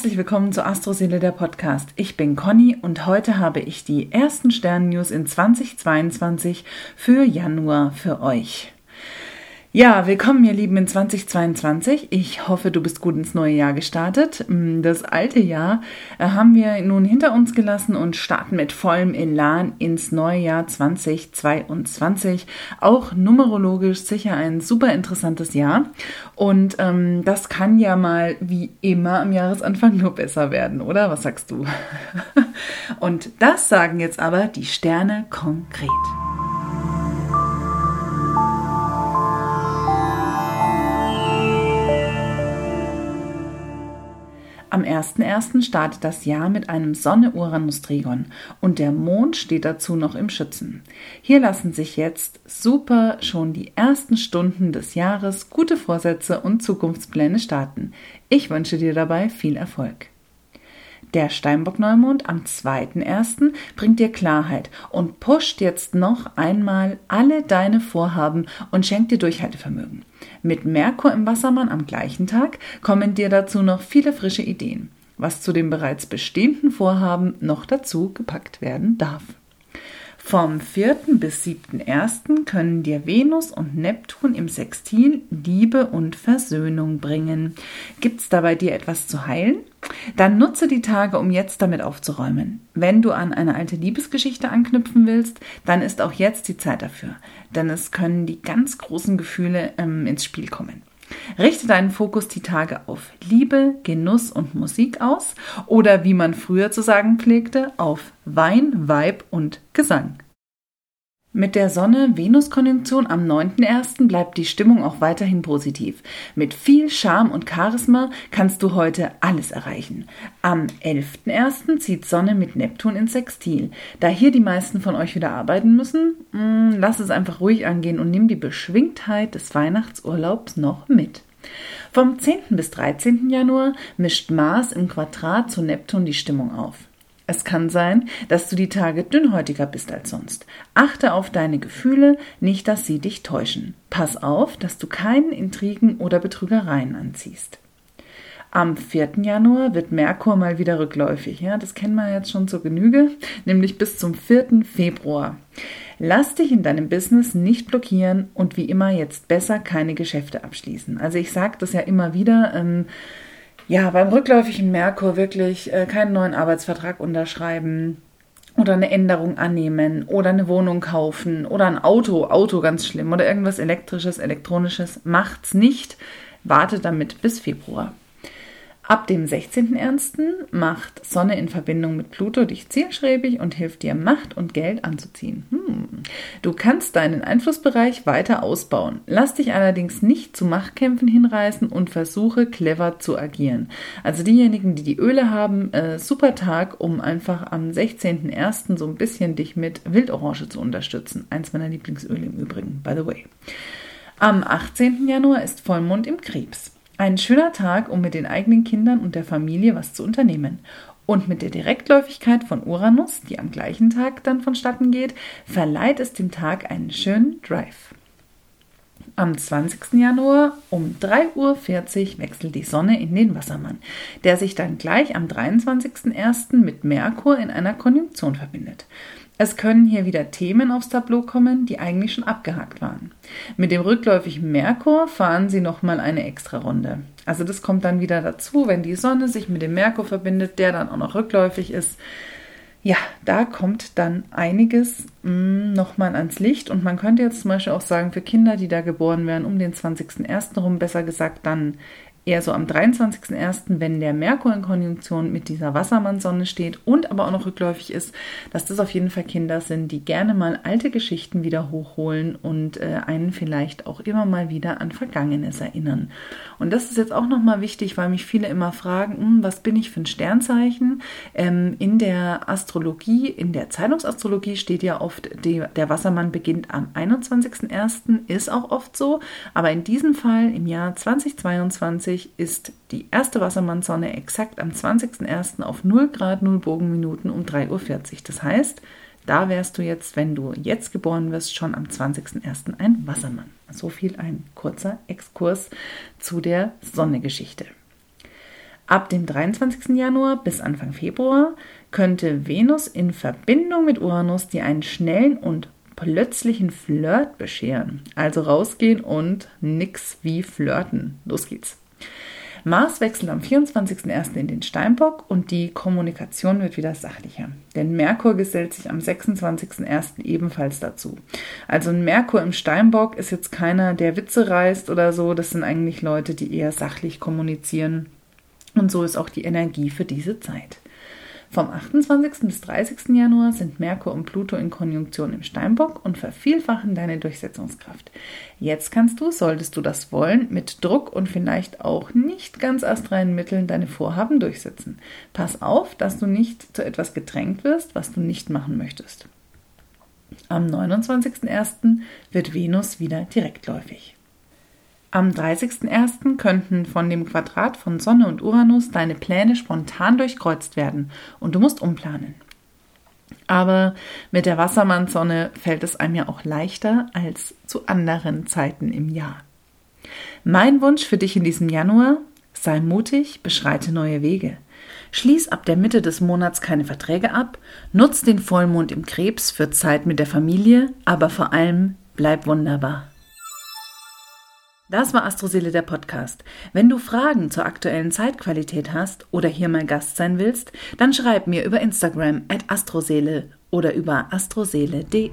Herzlich willkommen zu Astroseele der Podcast. Ich bin Conny und heute habe ich die ersten Stern-News in 2022 für Januar für euch. Ja, willkommen, ihr Lieben, in 2022. Ich hoffe, du bist gut ins neue Jahr gestartet. Mm, das alte Jahr äh, haben wir nun hinter uns gelassen und starten mit vollem Elan ins neue Jahr 2022. Auch numerologisch sicher ein super interessantes Jahr. Und ähm, das kann ja mal wie immer am Jahresanfang nur besser werden, oder? Was sagst du? und das sagen jetzt aber die Sterne konkret. Am 1.1. startet das Jahr mit einem Sonne-Uranus-Trigon und der Mond steht dazu noch im Schützen. Hier lassen sich jetzt super schon die ersten Stunden des Jahres gute Vorsätze und Zukunftspläne starten. Ich wünsche dir dabei viel Erfolg. Der Steinbock-Neumond am 2.1. bringt dir Klarheit und pusht jetzt noch einmal alle deine Vorhaben und schenkt dir Durchhaltevermögen. Mit Merkur im Wassermann am gleichen Tag kommen dir dazu noch viele frische Ideen, was zu den bereits bestehenden Vorhaben noch dazu gepackt werden darf. Vom 4. bis 7.1. können dir Venus und Neptun im Sextil Liebe und Versöhnung bringen. Gibt's da bei dir etwas zu heilen? Dann nutze die Tage, um jetzt damit aufzuräumen. Wenn du an eine alte Liebesgeschichte anknüpfen willst, dann ist auch jetzt die Zeit dafür, denn es können die ganz großen Gefühle ähm, ins Spiel kommen. Richte deinen Fokus die Tage auf Liebe, Genuss und Musik aus oder wie man früher zu sagen pflegte, auf Wein, Weib und Gesang. Mit der Sonne-Venus-Konjunktion am 9.1. bleibt die Stimmung auch weiterhin positiv. Mit viel Charme und Charisma kannst du heute alles erreichen. Am 11.1. zieht Sonne mit Neptun ins Sextil. Da hier die meisten von euch wieder arbeiten müssen, mm, lass es einfach ruhig angehen und nimm die Beschwingtheit des Weihnachtsurlaubs noch mit. Vom 10. bis 13. Januar mischt Mars im Quadrat zu Neptun die Stimmung auf. Es kann sein, dass du die Tage dünnhäutiger bist als sonst. Achte auf deine Gefühle, nicht, dass sie dich täuschen. Pass auf, dass du keinen Intrigen oder Betrügereien anziehst. Am 4. Januar wird Merkur mal wieder rückläufig. Ja, das kennen wir jetzt schon zur Genüge, nämlich bis zum 4. Februar. Lass dich in deinem Business nicht blockieren und wie immer jetzt besser keine Geschäfte abschließen. Also ich sage das ja immer wieder. Ähm, ja, beim rückläufigen Merkur wirklich äh, keinen neuen Arbeitsvertrag unterschreiben oder eine Änderung annehmen oder eine Wohnung kaufen oder ein Auto, Auto ganz schlimm oder irgendwas elektrisches, elektronisches, macht's nicht. Wartet damit bis Februar. Ab dem 16.01. macht Sonne in Verbindung mit Pluto dich zielschrebig und hilft dir, Macht und Geld anzuziehen. Hm. Du kannst deinen Einflussbereich weiter ausbauen. Lass dich allerdings nicht zu Machtkämpfen hinreißen und versuche clever zu agieren. Also diejenigen, die die Öle haben, äh, super Tag, um einfach am 16.01. so ein bisschen dich mit Wildorange zu unterstützen. Eins meiner Lieblingsöle im Übrigen, by the way. Am 18. Januar ist Vollmond im Krebs. Ein schöner Tag, um mit den eigenen Kindern und der Familie was zu unternehmen. Und mit der Direktläufigkeit von Uranus, die am gleichen Tag dann vonstatten geht, verleiht es dem Tag einen schönen Drive. Am 20. Januar um 3.40 Uhr wechselt die Sonne in den Wassermann, der sich dann gleich am 23.01. mit Merkur in einer Konjunktion verbindet. Es können hier wieder Themen aufs Tableau kommen, die eigentlich schon abgehakt waren. Mit dem rückläufigen Merkur fahren sie nochmal eine extra Runde. Also das kommt dann wieder dazu, wenn die Sonne sich mit dem Merkur verbindet, der dann auch noch rückläufig ist. Ja, da kommt dann einiges mm, nochmal ans Licht und man könnte jetzt zum Beispiel auch sagen, für Kinder, die da geboren werden, um den 20.01. rum, besser gesagt dann eher so am 23.01., wenn der Merkur in Konjunktion mit dieser Wassermannsonne steht und aber auch noch rückläufig ist, dass das auf jeden Fall Kinder sind, die gerne mal alte Geschichten wieder hochholen und äh, einen vielleicht auch immer mal wieder an Vergangenes erinnern. Und das ist jetzt auch nochmal wichtig, weil mich viele immer fragen, hm, was bin ich für ein Sternzeichen? Ähm, in der Astrologie, in der Zeitungsastrologie steht ja oft, die, der Wassermann beginnt am 21.01., ist auch oft so, aber in diesem Fall im Jahr 2022 ist die erste Wassermannssonne exakt am 20.01. auf 0 Grad 0 Bogenminuten um 3.40 Uhr. Das heißt, da wärst du jetzt, wenn du jetzt geboren wirst, schon am 20.01. ein Wassermann. So viel ein kurzer Exkurs zu der Sonnegeschichte. Ab dem 23. Januar bis Anfang Februar könnte Venus in Verbindung mit Uranus dir einen schnellen und plötzlichen Flirt bescheren. Also rausgehen und nix wie flirten. Los geht's. Mars wechselt am 24.01. in den Steinbock und die Kommunikation wird wieder sachlicher. Denn Merkur gesellt sich am 26.01. ebenfalls dazu. Also ein Merkur im Steinbock ist jetzt keiner, der Witze reißt oder so. Das sind eigentlich Leute, die eher sachlich kommunizieren. Und so ist auch die Energie für diese Zeit. Vom 28. bis 30. Januar sind Merkur und Pluto in Konjunktion im Steinbock und vervielfachen deine Durchsetzungskraft. Jetzt kannst du, solltest du das wollen, mit Druck und vielleicht auch nicht ganz astreinen Mitteln deine Vorhaben durchsetzen. Pass auf, dass du nicht zu etwas gedrängt wirst, was du nicht machen möchtest. Am 29.01. wird Venus wieder direktläufig. Am 30.01. könnten von dem Quadrat von Sonne und Uranus deine Pläne spontan durchkreuzt werden und du musst umplanen. Aber mit der Wassermannsonne fällt es einem ja auch leichter als zu anderen Zeiten im Jahr. Mein Wunsch für dich in diesem Januar, sei mutig, beschreite neue Wege. Schließ ab der Mitte des Monats keine Verträge ab, nutz den Vollmond im Krebs für Zeit mit der Familie, aber vor allem bleib wunderbar. Das war Astroseele der Podcast. Wenn du Fragen zur aktuellen Zeitqualität hast oder hier mal Gast sein willst, dann schreib mir über Instagram at astroseele oder über astroseele.de.